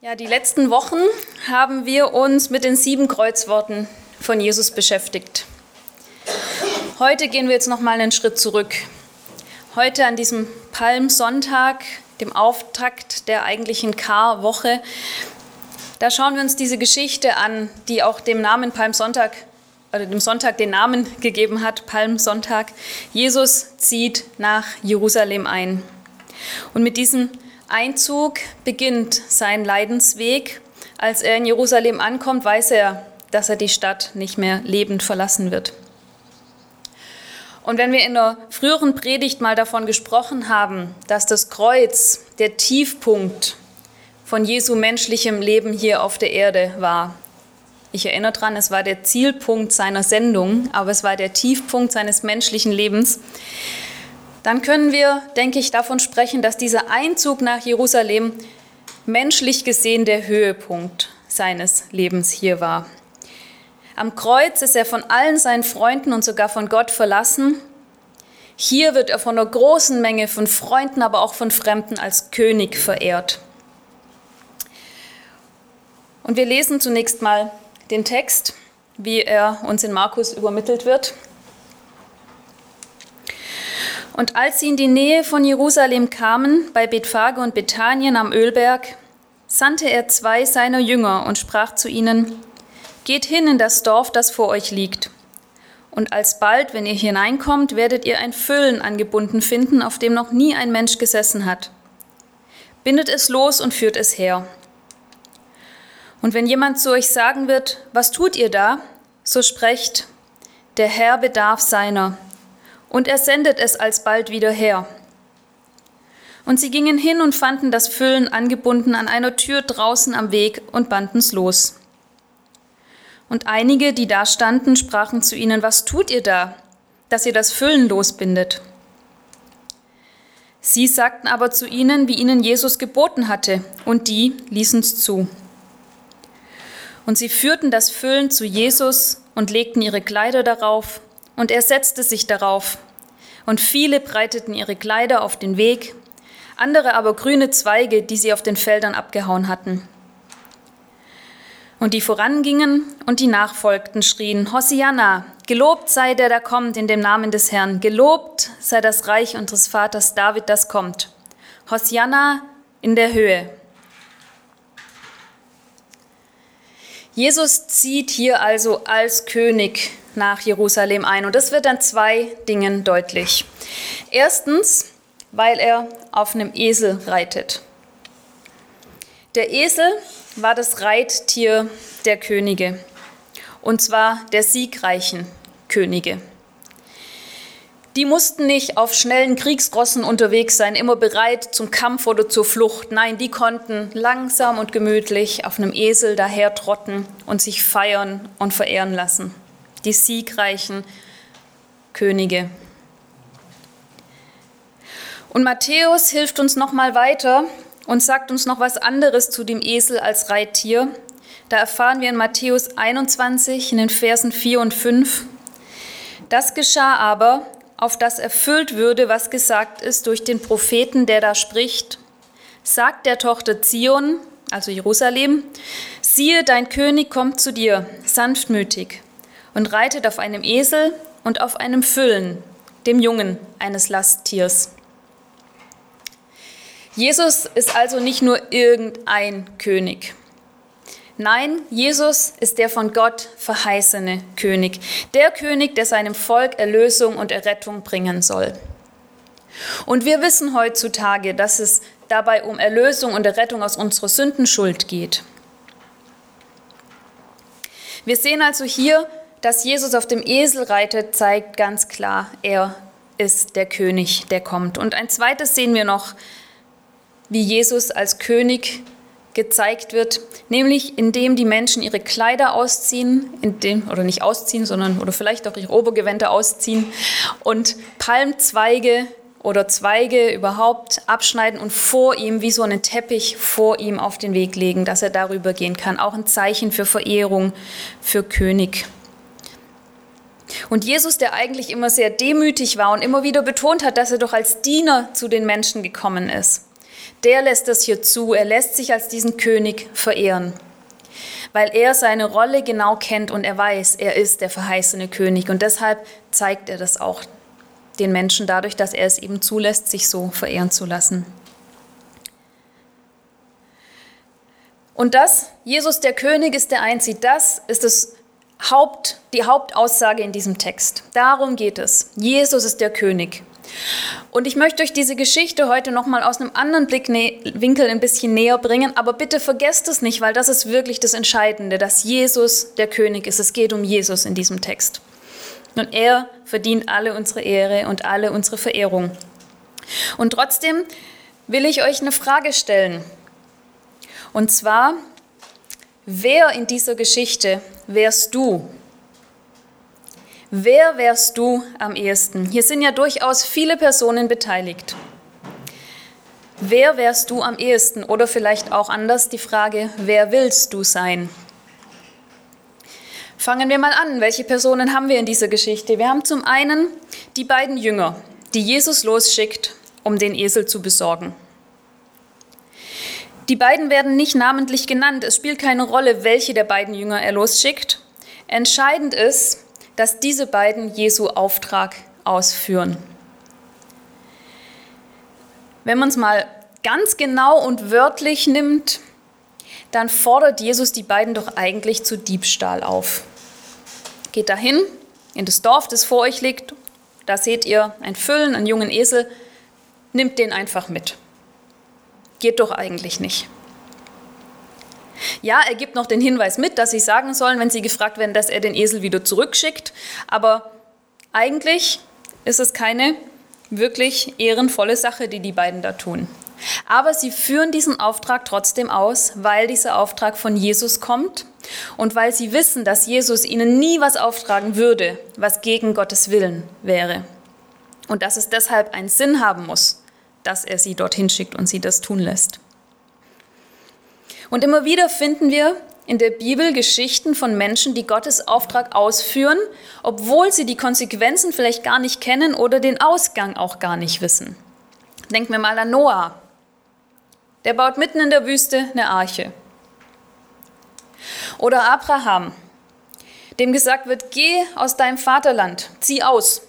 Ja, die letzten Wochen haben wir uns mit den sieben Kreuzworten von Jesus beschäftigt. Heute gehen wir jetzt noch mal einen Schritt zurück. Heute an diesem Palmsonntag, dem Auftakt der eigentlichen Karwoche, da schauen wir uns diese Geschichte an, die auch dem Namen Palmsonntag oder dem Sonntag den Namen gegeben hat, Palmsonntag. Jesus zieht nach Jerusalem ein. Und mit diesem Einzug beginnt sein Leidensweg. Als er in Jerusalem ankommt, weiß er, dass er die Stadt nicht mehr lebend verlassen wird. Und wenn wir in der früheren Predigt mal davon gesprochen haben, dass das Kreuz der Tiefpunkt von Jesu menschlichem Leben hier auf der Erde war, ich erinnere daran, es war der Zielpunkt seiner Sendung, aber es war der Tiefpunkt seines menschlichen Lebens, dann können wir, denke ich, davon sprechen, dass dieser Einzug nach Jerusalem menschlich gesehen der Höhepunkt seines Lebens hier war. Am Kreuz ist er von allen seinen Freunden und sogar von Gott verlassen. Hier wird er von einer großen Menge von Freunden, aber auch von Fremden als König verehrt. Und wir lesen zunächst mal den Text, wie er uns in Markus übermittelt wird. Und als sie in die Nähe von Jerusalem kamen, bei Bethphage und Bethanien am Ölberg, sandte er zwei seiner Jünger und sprach zu ihnen, Geht hin in das Dorf, das vor euch liegt. Und alsbald, wenn ihr hineinkommt, werdet ihr ein Füllen angebunden finden, auf dem noch nie ein Mensch gesessen hat. Bindet es los und führt es her. Und wenn jemand zu euch sagen wird, was tut ihr da? So sprecht, der Herr bedarf seiner und er sendet es alsbald wieder her. Und sie gingen hin und fanden das Füllen angebunden an einer Tür draußen am Weg und banden's los. Und einige, die da standen, sprachen zu ihnen, was tut ihr da, dass ihr das Füllen losbindet? Sie sagten aber zu ihnen, wie ihnen Jesus geboten hatte, und die ließen's zu. Und sie führten das Füllen zu Jesus und legten ihre Kleider darauf, und er setzte sich darauf. Und viele breiteten ihre Kleider auf den Weg, andere aber grüne Zweige, die sie auf den Feldern abgehauen hatten. Und die vorangingen und die nachfolgten, schrien, Hosianna, gelobt sei der, der kommt in dem Namen des Herrn, gelobt sei das Reich unseres Vaters David, das kommt. Hosianna in der Höhe. Jesus zieht hier also als König nach Jerusalem ein. Und das wird an zwei Dingen deutlich. Erstens, weil er auf einem Esel reitet. Der Esel war das Reittier der Könige, und zwar der siegreichen Könige. Die mussten nicht auf schnellen Kriegsrossen unterwegs sein, immer bereit zum Kampf oder zur Flucht. Nein, die konnten langsam und gemütlich auf einem Esel dahertrotten und sich feiern und verehren lassen die siegreichen Könige. Und Matthäus hilft uns noch mal weiter und sagt uns noch was anderes zu dem Esel als Reittier. Da erfahren wir in Matthäus 21 in den Versen 4 und 5. Das geschah aber, auf das erfüllt würde, was gesagt ist durch den Propheten, der da spricht. Sagt der Tochter Zion, also Jerusalem, siehe, dein König kommt zu dir, sanftmütig und reitet auf einem Esel und auf einem Füllen, dem Jungen eines Lasttiers. Jesus ist also nicht nur irgendein König. Nein, Jesus ist der von Gott verheißene König, der König, der seinem Volk Erlösung und Errettung bringen soll. Und wir wissen heutzutage, dass es dabei um Erlösung und Errettung aus unserer Sündenschuld geht. Wir sehen also hier dass Jesus auf dem Esel reitet, zeigt ganz klar, er ist der König, der kommt. Und ein zweites sehen wir noch, wie Jesus als König gezeigt wird, nämlich indem die Menschen ihre Kleider ausziehen, indem, oder nicht ausziehen, sondern oder vielleicht auch ihre Obergewände ausziehen und Palmzweige oder Zweige überhaupt abschneiden und vor ihm, wie so einen Teppich vor ihm auf den Weg legen, dass er darüber gehen kann. Auch ein Zeichen für Verehrung, für König. Und Jesus, der eigentlich immer sehr demütig war und immer wieder betont hat, dass er doch als Diener zu den Menschen gekommen ist, der lässt das hier zu. Er lässt sich als diesen König verehren, weil er seine Rolle genau kennt und er weiß, er ist der verheißene König. Und deshalb zeigt er das auch den Menschen dadurch, dass er es eben zulässt, sich so verehren zu lassen. Und das, Jesus der König ist der Einzige, das ist das Haupt, die Hauptaussage in diesem Text. Darum geht es. Jesus ist der König. Und ich möchte euch diese Geschichte heute nochmal aus einem anderen Blickwinkel ein bisschen näher bringen, aber bitte vergesst es nicht, weil das ist wirklich das Entscheidende, dass Jesus der König ist. Es geht um Jesus in diesem Text. Und er verdient alle unsere Ehre und alle unsere Verehrung. Und trotzdem will ich euch eine Frage stellen. Und zwar, wer in dieser Geschichte wärst du? Wer wärst du am ehesten? Hier sind ja durchaus viele Personen beteiligt. Wer wärst du am ehesten? Oder vielleicht auch anders die Frage, wer willst du sein? Fangen wir mal an. Welche Personen haben wir in dieser Geschichte? Wir haben zum einen die beiden Jünger, die Jesus losschickt, um den Esel zu besorgen. Die beiden werden nicht namentlich genannt. Es spielt keine Rolle, welche der beiden Jünger er losschickt. Entscheidend ist, dass diese beiden Jesu Auftrag ausführen. Wenn man es mal ganz genau und wörtlich nimmt, dann fordert Jesus die beiden doch eigentlich zu Diebstahl auf. Geht dahin, in das Dorf, das vor euch liegt, da seht ihr ein Füllen, einen jungen Esel, nimmt den einfach mit. Geht doch eigentlich nicht. Ja, er gibt noch den Hinweis mit, dass sie sagen sollen, wenn sie gefragt werden, dass er den Esel wieder zurückschickt. Aber eigentlich ist es keine wirklich ehrenvolle Sache, die die beiden da tun. Aber sie führen diesen Auftrag trotzdem aus, weil dieser Auftrag von Jesus kommt und weil sie wissen, dass Jesus ihnen nie was auftragen würde, was gegen Gottes Willen wäre. Und dass es deshalb einen Sinn haben muss, dass er sie dorthin schickt und sie das tun lässt. Und immer wieder finden wir in der Bibel Geschichten von Menschen, die Gottes Auftrag ausführen, obwohl sie die Konsequenzen vielleicht gar nicht kennen oder den Ausgang auch gar nicht wissen. Denken wir mal an Noah. Der baut mitten in der Wüste eine Arche. Oder Abraham, dem gesagt wird, geh aus deinem Vaterland, zieh aus.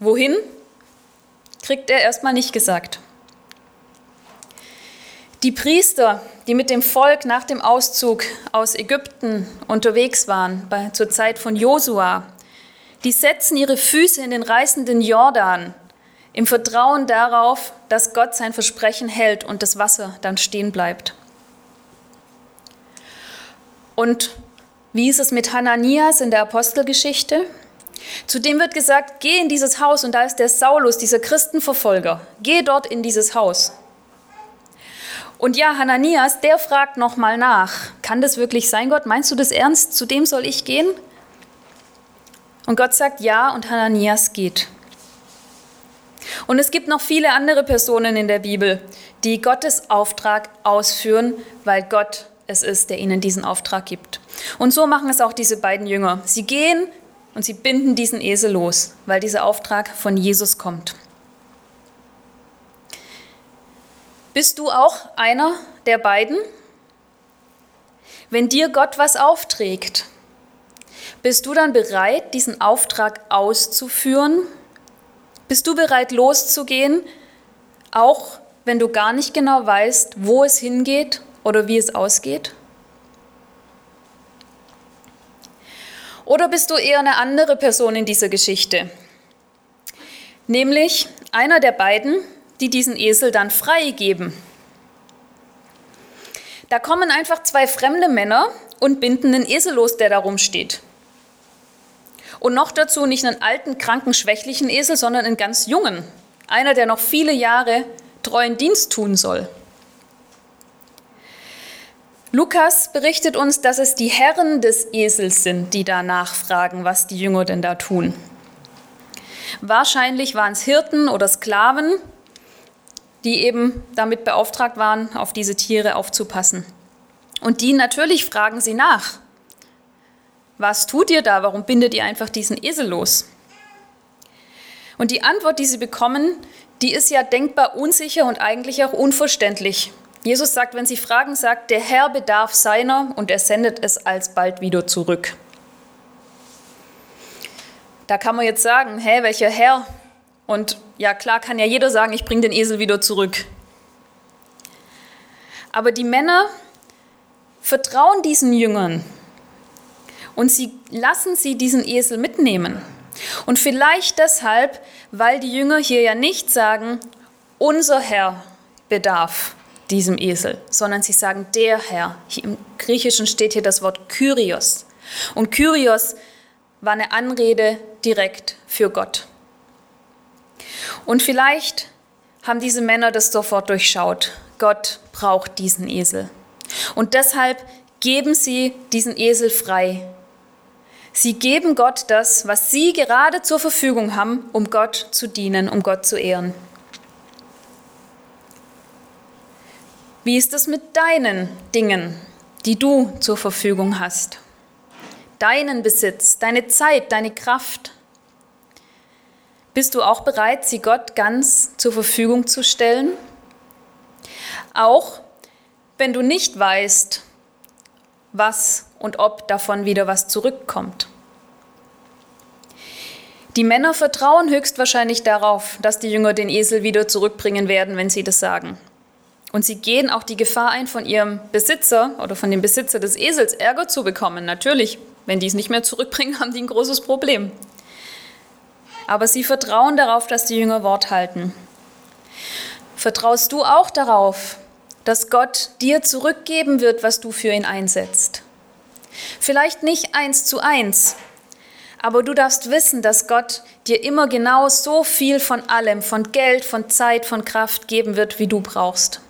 Wohin? Kriegt er erstmal nicht gesagt. Die Priester, die mit dem Volk nach dem Auszug aus Ägypten unterwegs waren, bei, zur Zeit von Josua, die setzen ihre Füße in den reißenden Jordan im Vertrauen darauf, dass Gott sein Versprechen hält und das Wasser dann stehen bleibt. Und wie ist es mit Hananias in der Apostelgeschichte? Zudem wird gesagt, geh in dieses Haus und da ist der Saulus, dieser Christenverfolger. Geh dort in dieses Haus. Und ja, Hananias, der fragt nochmal nach. Kann das wirklich sein, Gott? Meinst du das ernst? Zu dem soll ich gehen? Und Gott sagt ja und Hananias geht. Und es gibt noch viele andere Personen in der Bibel, die Gottes Auftrag ausführen, weil Gott es ist, der ihnen diesen Auftrag gibt. Und so machen es auch diese beiden Jünger. Sie gehen und sie binden diesen Esel los, weil dieser Auftrag von Jesus kommt. Bist du auch einer der beiden? Wenn dir Gott was aufträgt, bist du dann bereit, diesen Auftrag auszuführen? Bist du bereit, loszugehen, auch wenn du gar nicht genau weißt, wo es hingeht oder wie es ausgeht? Oder bist du eher eine andere Person in dieser Geschichte? Nämlich einer der beiden, die diesen Esel dann freigeben. Da kommen einfach zwei fremde Männer und binden einen Esel los, der da rumsteht. Und noch dazu nicht einen alten, kranken, schwächlichen Esel, sondern einen ganz jungen. Einer, der noch viele Jahre treuen Dienst tun soll. Lukas berichtet uns, dass es die Herren des Esels sind, die da nachfragen, was die Jünger denn da tun. Wahrscheinlich waren es Hirten oder Sklaven, die eben damit beauftragt waren, auf diese Tiere aufzupassen. Und die natürlich fragen sie nach. Was tut ihr da? Warum bindet ihr einfach diesen Esel los? Und die Antwort, die sie bekommen, die ist ja denkbar unsicher und eigentlich auch unverständlich. Jesus sagt, wenn sie fragen, sagt, der Herr bedarf seiner und er sendet es alsbald wieder zurück. Da kann man jetzt sagen, hä, welcher Herr? Und ja, klar kann ja jeder sagen, ich bringe den Esel wieder zurück. Aber die Männer vertrauen diesen Jüngern und sie lassen sie diesen Esel mitnehmen. Und vielleicht deshalb, weil die Jünger hier ja nicht sagen, unser Herr bedarf diesem Esel, sondern sie sagen der Herr. Im Griechischen steht hier das Wort Kyrios. Und Kyrios war eine Anrede direkt für Gott. Und vielleicht haben diese Männer das sofort durchschaut. Gott braucht diesen Esel. Und deshalb geben sie diesen Esel frei. Sie geben Gott das, was sie gerade zur Verfügung haben, um Gott zu dienen, um Gott zu ehren. Wie ist es mit deinen Dingen, die du zur Verfügung hast? Deinen Besitz, deine Zeit, deine Kraft. Bist du auch bereit, sie Gott ganz zur Verfügung zu stellen? Auch wenn du nicht weißt, was und ob davon wieder was zurückkommt. Die Männer vertrauen höchstwahrscheinlich darauf, dass die Jünger den Esel wieder zurückbringen werden, wenn sie das sagen. Und sie gehen auch die Gefahr ein, von ihrem Besitzer oder von dem Besitzer des Esels Ärger zu bekommen. Natürlich, wenn die es nicht mehr zurückbringen, haben die ein großes Problem. Aber sie vertrauen darauf, dass die Jünger Wort halten. Vertraust du auch darauf, dass Gott dir zurückgeben wird, was du für ihn einsetzt? Vielleicht nicht eins zu eins, aber du darfst wissen, dass Gott dir immer genau so viel von allem, von Geld, von Zeit, von Kraft geben wird, wie du brauchst.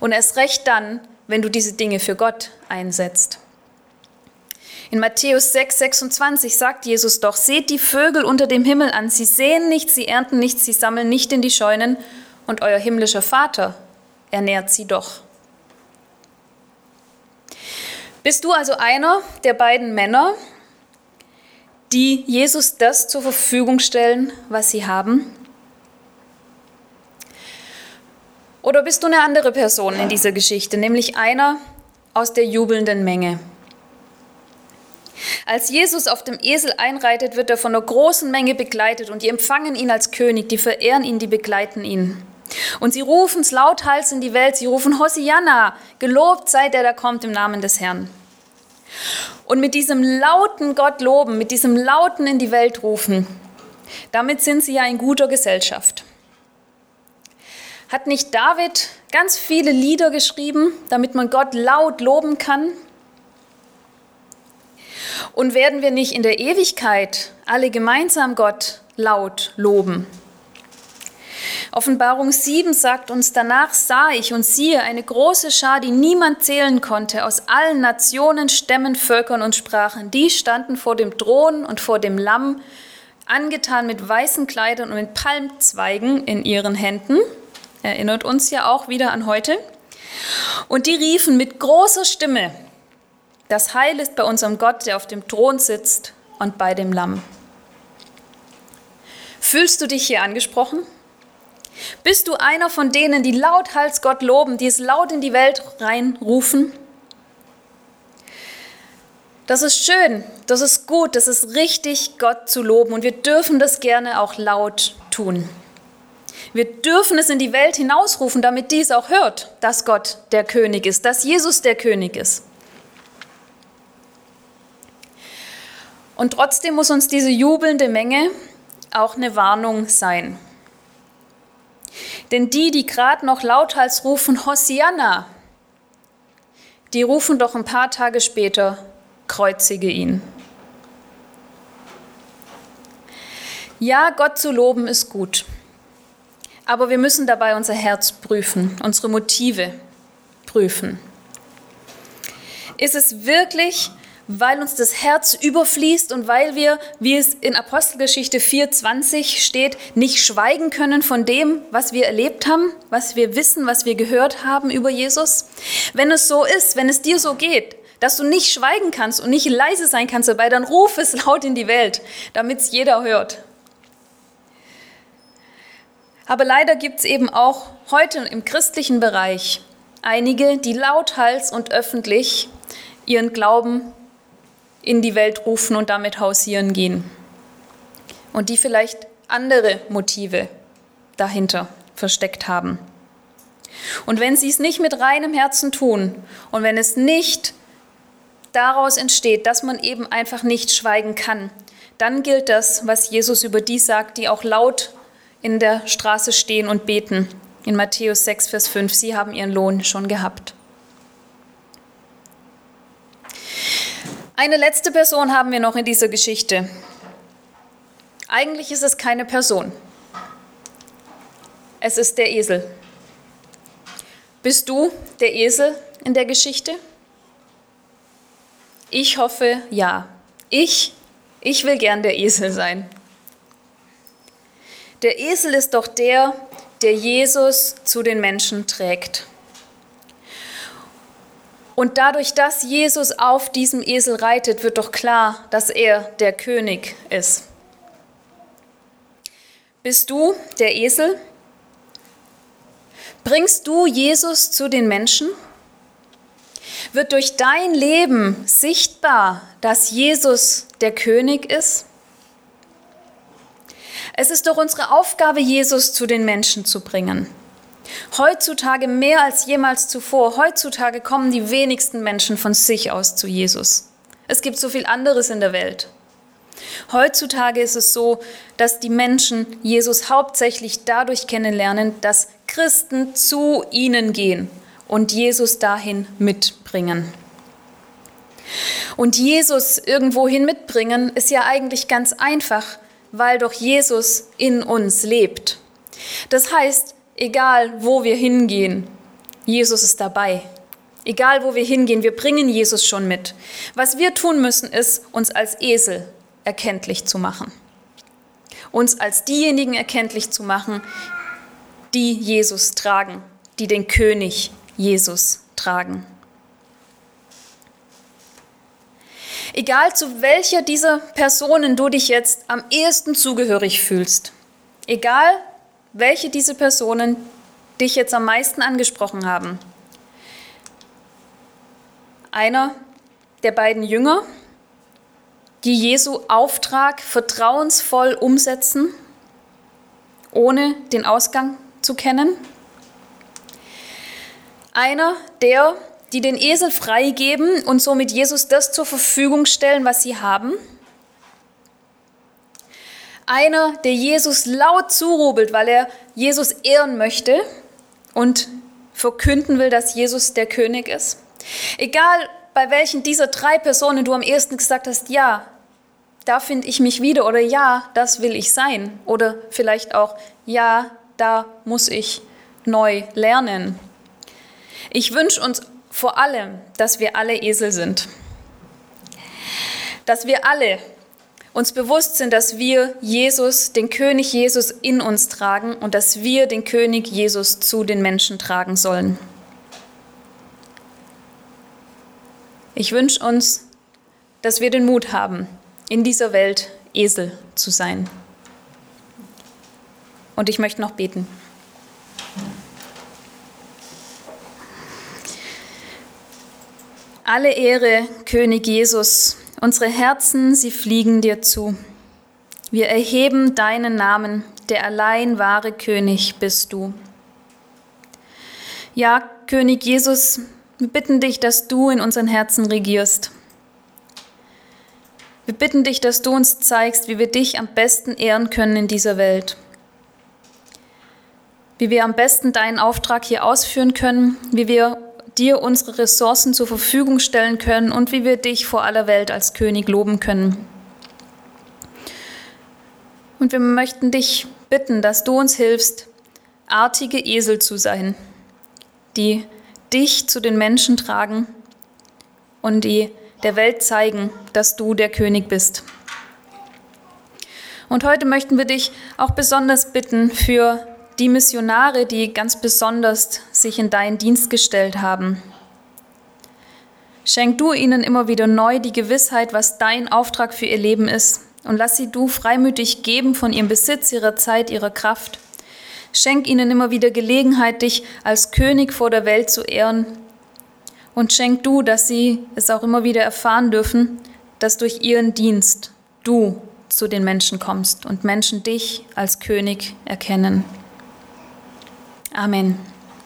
Und erst recht dann, wenn du diese Dinge für Gott einsetzt. In Matthäus 6, 26 sagt Jesus doch, seht die Vögel unter dem Himmel an, sie sehen nichts, sie ernten nichts, sie sammeln nicht in die Scheunen, und euer himmlischer Vater ernährt sie doch. Bist du also einer der beiden Männer, die Jesus das zur Verfügung stellen, was sie haben? Oder bist du eine andere Person in dieser Geschichte, nämlich einer aus der jubelnden Menge? Als Jesus auf dem Esel einreitet, wird er von einer großen Menge begleitet und die empfangen ihn als König, die verehren ihn, die begleiten ihn. Und sie rufen es lauthals in die Welt, sie rufen Hosianna, gelobt sei der, der kommt im Namen des Herrn. Und mit diesem lauten Gott loben, mit diesem lauten in die Welt rufen, damit sind sie ja in guter Gesellschaft. Hat nicht David ganz viele Lieder geschrieben, damit man Gott laut loben kann? Und werden wir nicht in der Ewigkeit alle gemeinsam Gott laut loben? Offenbarung 7 sagt uns, danach sah ich und siehe eine große Schar, die niemand zählen konnte, aus allen Nationen, Stämmen, Völkern und Sprachen. Die standen vor dem Thron und vor dem Lamm, angetan mit weißen Kleidern und mit Palmzweigen in ihren Händen Erinnert uns ja auch wieder an heute. Und die riefen mit großer Stimme, das Heil ist bei unserem Gott, der auf dem Thron sitzt und bei dem Lamm. Fühlst du dich hier angesprochen? Bist du einer von denen, die lauthals Gott loben, die es laut in die Welt reinrufen? Das ist schön, das ist gut, das ist richtig, Gott zu loben und wir dürfen das gerne auch laut tun. Wir dürfen es in die Welt hinausrufen, damit dies auch hört, dass Gott der König ist, dass Jesus der König ist. Und trotzdem muss uns diese jubelnde Menge auch eine Warnung sein. Denn die, die gerade noch lauthals rufen, Hosianna, die rufen doch ein paar Tage später, kreuzige ihn. Ja, Gott zu loben ist gut. Aber wir müssen dabei unser Herz prüfen, unsere Motive prüfen. Ist es wirklich, weil uns das Herz überfließt und weil wir, wie es in Apostelgeschichte 4.20 steht, nicht schweigen können von dem, was wir erlebt haben, was wir wissen, was wir gehört haben über Jesus? Wenn es so ist, wenn es dir so geht, dass du nicht schweigen kannst und nicht leise sein kannst dabei, dann ruf es laut in die Welt, damit es jeder hört. Aber leider gibt es eben auch heute im christlichen Bereich einige, die lauthals und öffentlich ihren Glauben in die Welt rufen und damit hausieren gehen. Und die vielleicht andere Motive dahinter versteckt haben. Und wenn sie es nicht mit reinem Herzen tun und wenn es nicht daraus entsteht, dass man eben einfach nicht schweigen kann, dann gilt das, was Jesus über die sagt, die auch laut in der Straße stehen und beten. In Matthäus 6, Vers 5, sie haben ihren Lohn schon gehabt. Eine letzte Person haben wir noch in dieser Geschichte. Eigentlich ist es keine Person. Es ist der Esel. Bist du der Esel in der Geschichte? Ich hoffe, ja. Ich, ich will gern der Esel sein. Der Esel ist doch der, der Jesus zu den Menschen trägt. Und dadurch, dass Jesus auf diesem Esel reitet, wird doch klar, dass er der König ist. Bist du der Esel? Bringst du Jesus zu den Menschen? Wird durch dein Leben sichtbar, dass Jesus der König ist? Es ist doch unsere Aufgabe, Jesus zu den Menschen zu bringen. Heutzutage mehr als jemals zuvor. Heutzutage kommen die wenigsten Menschen von sich aus zu Jesus. Es gibt so viel anderes in der Welt. Heutzutage ist es so, dass die Menschen Jesus hauptsächlich dadurch kennenlernen, dass Christen zu ihnen gehen und Jesus dahin mitbringen. Und Jesus irgendwohin mitbringen ist ja eigentlich ganz einfach, weil doch Jesus in uns lebt. Das heißt, Egal, wo wir hingehen, Jesus ist dabei. Egal, wo wir hingehen, wir bringen Jesus schon mit. Was wir tun müssen, ist, uns als Esel erkenntlich zu machen. Uns als diejenigen erkenntlich zu machen, die Jesus tragen, die den König Jesus tragen. Egal zu welcher dieser Personen du dich jetzt am ehesten zugehörig fühlst, egal welche diese Personen dich jetzt am meisten angesprochen haben. Einer der beiden Jünger, die Jesu Auftrag vertrauensvoll umsetzen, ohne den Ausgang zu kennen. Einer der, die den Esel freigeben und somit Jesus das zur Verfügung stellen, was sie haben einer, der Jesus laut zurubelt, weil er Jesus ehren möchte und verkünden will, dass Jesus der König ist. Egal bei welchen dieser drei Personen du am ehesten gesagt hast, ja, da finde ich mich wieder oder ja, das will ich sein oder vielleicht auch ja, da muss ich neu lernen. Ich wünsche uns vor allem, dass wir alle Esel sind. Dass wir alle uns bewusst sind, dass wir Jesus, den König Jesus in uns tragen und dass wir den König Jesus zu den Menschen tragen sollen. Ich wünsche uns, dass wir den Mut haben, in dieser Welt Esel zu sein. Und ich möchte noch beten. Alle Ehre, König Jesus, Unsere Herzen, sie fliegen dir zu. Wir erheben deinen Namen, der allein wahre König bist du. Ja, König Jesus, wir bitten dich, dass du in unseren Herzen regierst. Wir bitten dich, dass du uns zeigst, wie wir dich am besten ehren können in dieser Welt. Wie wir am besten deinen Auftrag hier ausführen können, wie wir dir unsere Ressourcen zur Verfügung stellen können und wie wir dich vor aller Welt als König loben können. Und wir möchten dich bitten, dass du uns hilfst, artige Esel zu sein, die dich zu den Menschen tragen und die der Welt zeigen, dass du der König bist. Und heute möchten wir dich auch besonders bitten für die Missionare, die ganz besonders sich in deinen Dienst gestellt haben. Schenk du ihnen immer wieder neu die Gewissheit, was dein Auftrag für ihr Leben ist, und lass sie du freimütig geben von ihrem Besitz, ihrer Zeit, ihrer Kraft. Schenk ihnen immer wieder Gelegenheit, dich als König vor der Welt zu ehren. Und schenk du, dass sie es auch immer wieder erfahren dürfen, dass durch ihren Dienst du zu den Menschen kommst und Menschen dich als König erkennen. Amen.